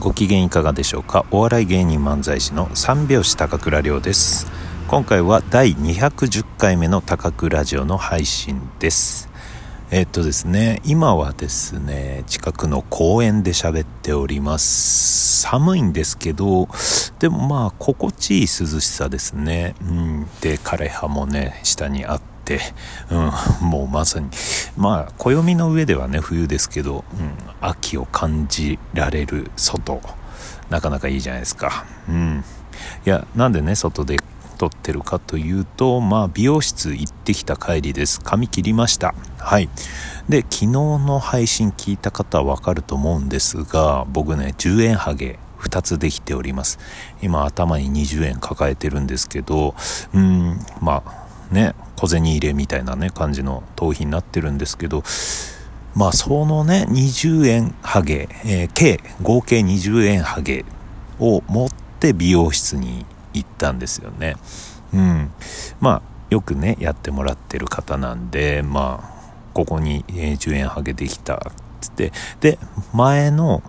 ご機嫌いかがでしょうか？お笑い芸人漫才師の三拍子高倉涼です。今回は第210回目の高倉ラジオの配信です。えっとですね今はですね近くの公園で喋っております。寒いんですけどでもまあ心地いい涼しさですね。うん。で枯葉もね下にあって、うん、もうまさに。まあ暦の上ではね冬ですけど、うん、秋を感じられる外。なかなかいいじゃないですか。うん。いやなんでね外で撮ってるかというとまあ美容室行ってきた帰りです。髪切りました。はい。で昨日の配信聞いた方はわかると思うんですが僕ね10円ハゲ2つできております。今頭に20円抱えてるんですけどうんまあね小銭入れみたいなね感じの頭皮になってるんですけどまあそのね20円ハゲ、えー、計合計20円ハゲを持って美容室に行ったんですよね。うん。まあよくねやってもらってる方なんでまあここに10円ハゲできたっつって。で前の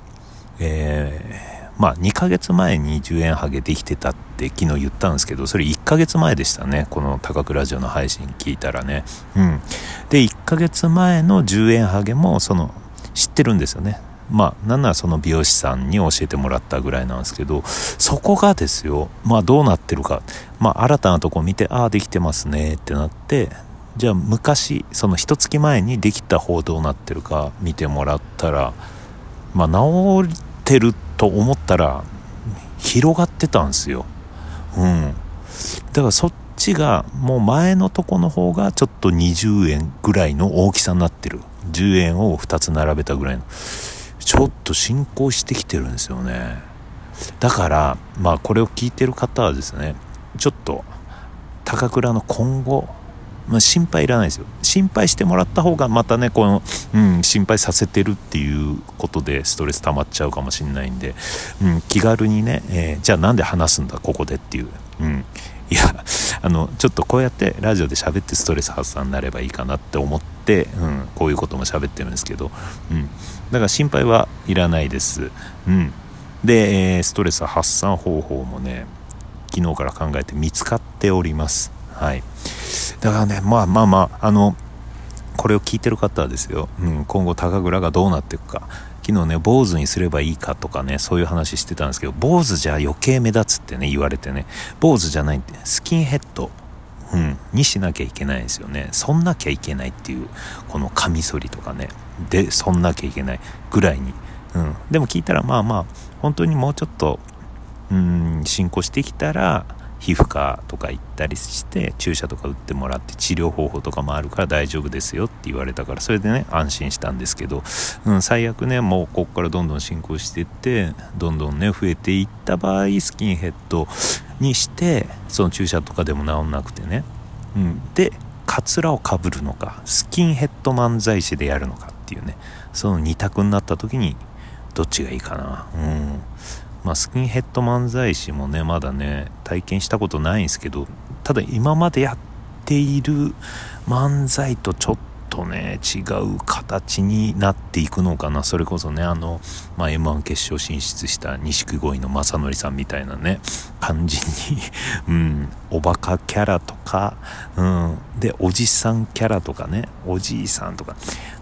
えーまあ2ヶ月前に10円ハゲできてたって昨日言ったんですけど、それ1ヶ月前でしたね。この高倉ラジオの配信聞いたらね。うん。で、1ヶ月前の10円ハゲも、その、知ってるんですよね。まあ、なんならその美容師さんに教えてもらったぐらいなんですけど、そこがですよ、まあどうなってるか。まあ新たなとこ見て、ああ、できてますねってなって、じゃあ昔、その一月前にできた方どうなってるか見てもらったら、まあ治ってると思ったら広がってたんですようん。だからそっちがもう前のとこの方がちょっと20円ぐらいの大きさになってる。10円を2つ並べたぐらいの。ちょっと進行してきてるんですよね。だからまあこれを聞いてる方はですねちょっと高倉の今後まあ、心配いらないですよ。心配してもらった方がまたねこの、うん、心配させてるっていうことでストレス溜まっちゃうかもしれないんで、うん、気軽にね、えー、じゃあなんで話すんだここでっていう、うん、いやあのちょっとこうやってラジオで喋ってストレス発散になればいいかなって思って、うん、こういうことも喋ってるんですけど、うん、だから心配はいらないです、うん、で、えー、ストレス発散方法もね昨日から考えて見つかっております。はい。だからねまあまあまああのこれを聞いてる方はですよ、うん、今後高倉がどうなっていくか昨日ね坊主にすればいいかとかねそういう話してたんですけど坊主じゃ余計目立つってね言われてね坊主じゃないってスキンヘッドうん、にしなきゃいけないんですよね。そんなきゃいけないっていう、このカミソリとかね。で、そんなきゃいけないぐらいに。うん。でも聞いたら、まあまあ、本当にもうちょっと、うん、進行してきたら、皮膚科とか行ったりして注射とか打ってもらって治療方法とかもあるから大丈夫ですよって言われたからそれでね安心したんですけど、うん、最悪ねもうここからどんどん進行していってどんどんね増えていった場合スキンヘッドにしてその注射とかでも治んなくてね、うん、でカツラをかぶるのかスキンヘッド漫才師でやるのかっていうねその2択になった時にどっちがいいかな。うん。まあ、スキンヘッド漫才師もねまだね体験したことないんですけどただ今までやっている漫才とちょっとね違う形になっていくのかな。それこそねあの、まあ、m 1決勝進出した錦鯉の正則さんみたいなね感じに うんおバカキャラとか、うん、でおじさんキャラとかねおじいさんとか。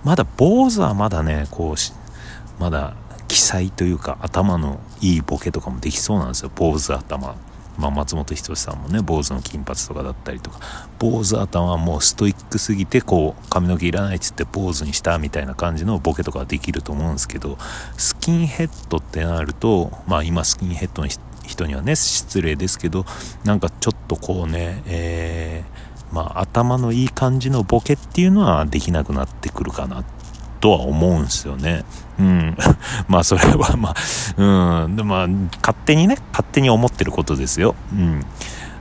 まだ坊主はまだねこうまだ記載というか頭のいいボケとかもできそうなんですよ。坊主頭。まあ、松本人志さんもね坊主の金髪とかだったりとか。坊主頭はもうストイックすぎてこう髪の毛いらないっつって坊主にしたみたいな感じのボケとかできると思うんですけどスキンヘッドってなるとまあ今スキンヘッドの人にはね失礼ですけどなんかちょっとこうねえー、まあ頭のいい感じのボケっていうのはできなくなってくるかなってとは思うんすよね。うん。まあそれはまあ、うん。でまあ勝手にね、勝手に思ってることですよ。うん。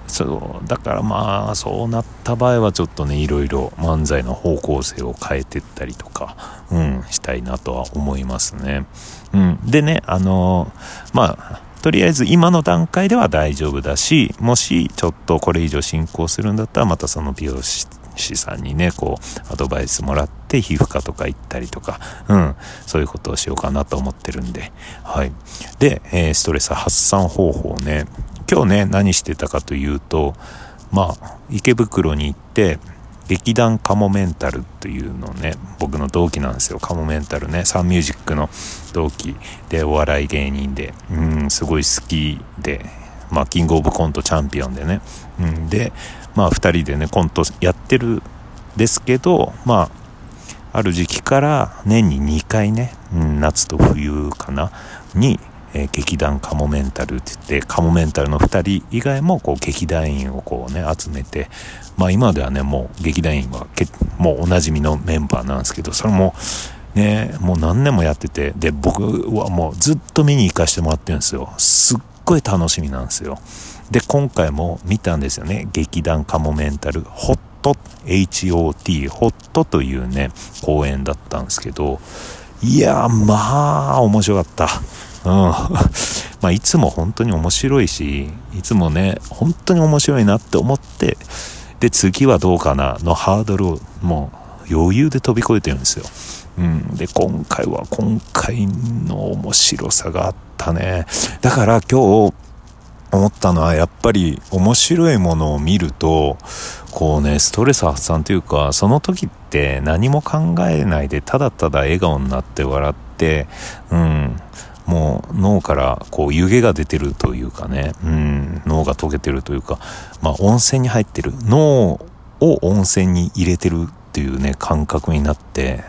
そうだからまあそうなった場合はちょっとねいろいろ漫才の方向性を変えてったりとか、うん、したいなとは思いますね。うん、でねあのー、まあとりあえず今の段階では大丈夫だしもしちょっとこれ以上進行するんだったらまたその美容師師さんにね、こう、アドバイスもらって皮膚科とか行ったりとか、うん、そういうことをしようかなと思ってるんで、はい。で、えー、ストレス発散方法ね。今日ね何してたかというとまあ池袋に行って劇団カモメンタルというのね僕の同期なんですよ。カモメンタルね。サンミュージックの同期でお笑い芸人で。うんすごい好きで。まあキングオブコントチャンピオンでね。うんでまあ2人でねコントやってるですけどまあある時期から年に2回ね、うん、夏と冬かなにえー、劇団カモメンタルって言ってカモメンタルの2人以外もこう劇団員をこうね集めてまあ今ではねもう劇団員はけもうおなじみのメンバーなんですけどそれもねもう何年もやっててで僕はもうずっと見に行かしてもらってるんですよ。すっごい楽しみなんですよ。で今回も見たんですよね劇団カモメンタルホット HOT ホットというね公演だったんですけどいやまあ面白かったうん。まあ、いつも本当に面白いし、いつもね、本当に面白いなって思って、で、次はどうかなのハードルをもう余裕で飛び越えてるんですよ。うん。で、今回は今回の面白さがあったね。だから今日、思ったのはやっぱり面白いものを見るとこうねストレス発散というかその時って何も考えないでただただ笑顔になって笑ってうんもう脳からこう湯気が出てるというかね、うん、脳が溶けてるというか、まあ温泉に入ってる、脳を温泉に入れてるっていうね、感覚になって、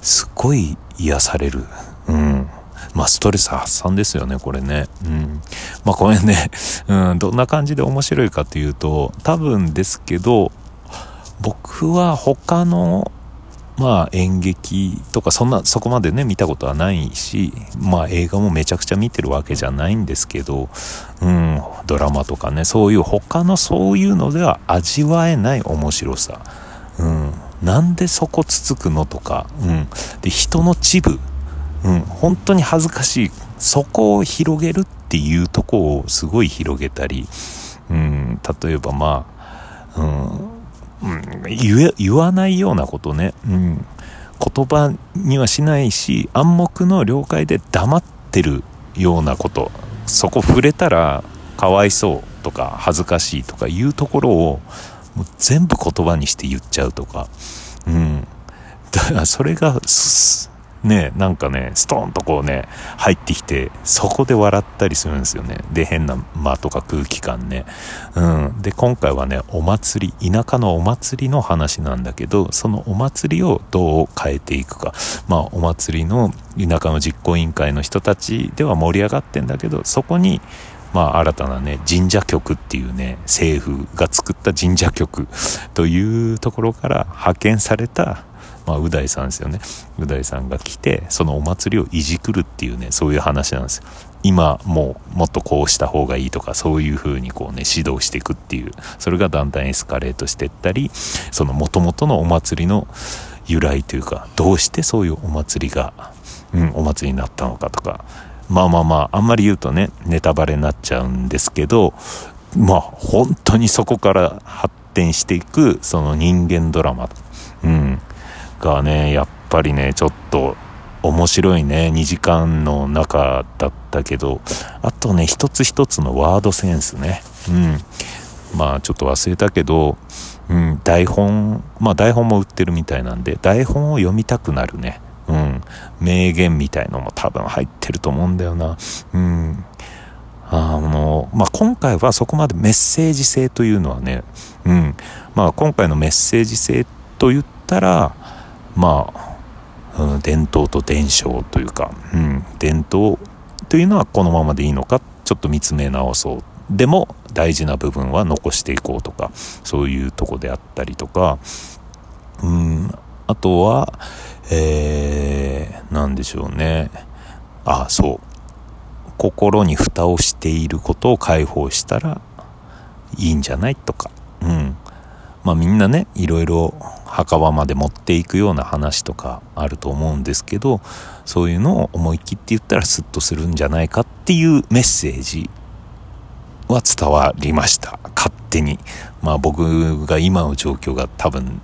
すっごい癒される。うん。まあ、ストレス発散ですよね、これね。うん。まあ、これね、うん、どんな感じで面白いかっていうと、多分ですけど、僕は他のまあ演劇とかそんなそこまでね見たことはないしまあ映画もめちゃくちゃ見てるわけじゃないんですけどうんドラマとかねそういう他のそういうのでは味わえない面白さうんなんでそこつつくのとかうんで人の恥部うん。本当に恥ずかしい。そこを広げるっていうとこをすごい広げたりうん。例えばまあうん。うん、言言わないようなことね、うん、言葉にはしないし暗黙の了解で黙ってるようなこと。そこ触れたらかわいそうとか恥ずかしいとかいうところをもう全部言葉にして言っちゃうとか、うん、だからそれがね、なんかね、ストーンとこうね、入ってきて、そこで笑ったりするんですよね。で、変な間とか空気感ね。うん。で、今回はね、お祭り、田舎のお祭りの話なんだけど、そのお祭りをどう変えていくか。まあ、お祭りの田舎の実行委員会の人たちでは盛り上がってんだけど、そこに、まあ、新たなね、神社局っていうね、政府が作った神社局というところから派遣されたまあ、う大さんですよね。う大さんが来て、そのお祭りをいじくるっていうね、そういう話なんですよ。今、もう、もっとこうした方がいいとか、そういう風にこうね、指導していくっていう、それがだんだんエスカレートしていったり、その元々のお祭りの由来というか、どうしてそういうお祭りが、うん、お祭りになったのかとか、まあまあまあ、あんまり言うとね、ネタバレになっちゃうんですけど、まあ、本当にそこから発展していく、その人間ドラマ、うん、がね、やっぱりね、ちょっと面白いね、2時間の中だったけど、あとね、一つ一つのワードセンスね。うん。まあちょっと忘れたけど、うん、台本、まあ台本も売ってるみたいなんで、台本を読みたくなるね。うん。名言みたいのも多分入ってると思うんだよな。うん。あの、まあ、今回はそこまでメッセージ性というのはね、うん。まあ、今回のメッセージ性と言ったら、まあ、うん、伝統と伝承というか、うん、伝統というのはこのままでいいのかちょっと見つめ直そう。でも大事な部分は残していこうとかそういうとこであったりとかうんあとはえー、何でしょうね。あそう。心に蓋をしていることを解放したらいいんじゃないとか。うん。まあみんなねいろいろ墓場まで持っていくような話とかあると思うんですけどそういうのを思い切って言ったらスッとするんじゃないかっていうメッセージは伝わりました。勝手に。まあ僕が今の状況が多分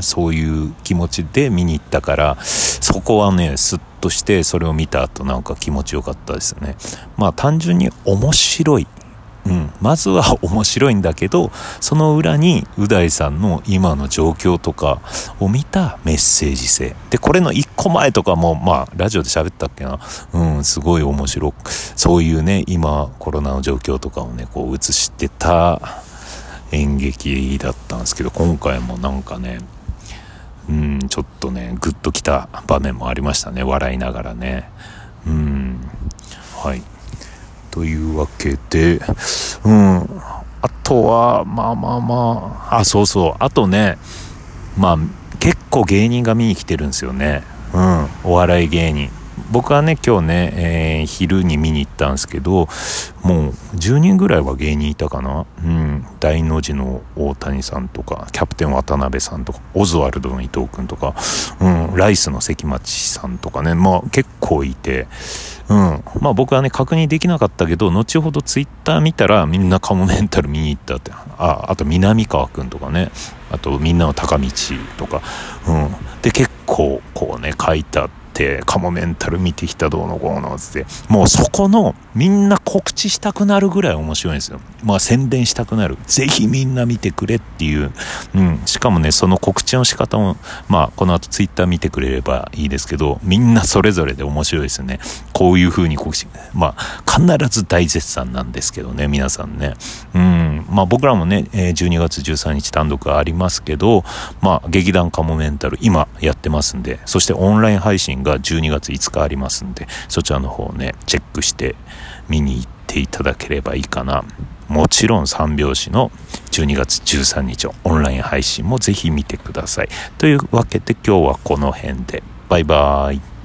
そういう気持ちで見に行ったからそこはねスッとしてそれを見た後なんか気持ちよかったですね。まあ単純に面白いうん、まずは 面白いんだけどその裏にう大さんの今の状況とかを見たメッセージ性。でこれの1個前とかもまあラジオで喋ったっけな。うんすごい面白くそういうね今コロナの状況とかをねこう映してた演劇だったんですけど今回もなんかねうんちょっとねグッときた場面もありましたね。笑いながらね。うん。はい。というわけで、うん。あとは、まあまあまあ、あ、そうそう。あとね、まあ、結構芸人が見に来てるんですよね。うん。お笑い芸人。僕はね今日ね、えー、昼に見に行ったんですけどもう10人ぐらいは芸人いたかなうん大の字の大谷さんとかキャプテン渡辺さんとかオズワルドの伊藤君とか、うん、ライスの関町さんとかねまあ結構いてうん。まあ僕はね確認できなかったけど後ほどツイッター見たらみんなカモメンタル見に行ったって。ああと南川君とかね。あとみんなの高道とか。うん。で結構こうね書いたって。て、カモメンタル見てきたどうのこうのって、もうそこのみんな告知したくなるぐらい面白いんですよ。まあ宣伝したくなる。ぜひみんな見てくれっていう。うん。しかもね、その告知の仕方も、まあこの後ツイッター見てくれればいいですけど、みんなそれぞれで面白いですよね。こういう風に告知。まあ必ず大絶賛なんですけどね、皆さんね。うん。まあ僕らもね、12月13日単独ありますけど、まあ劇団カモメンタル今やってますんで、そしてオンライン配信が12月5日ありますんで、そちらの方ね、チェックして見に行っていただければいいかな。もちろん三拍子の12月13日オンライン配信もぜひ見てください。というわけで今日はこの辺で。バイバーイ。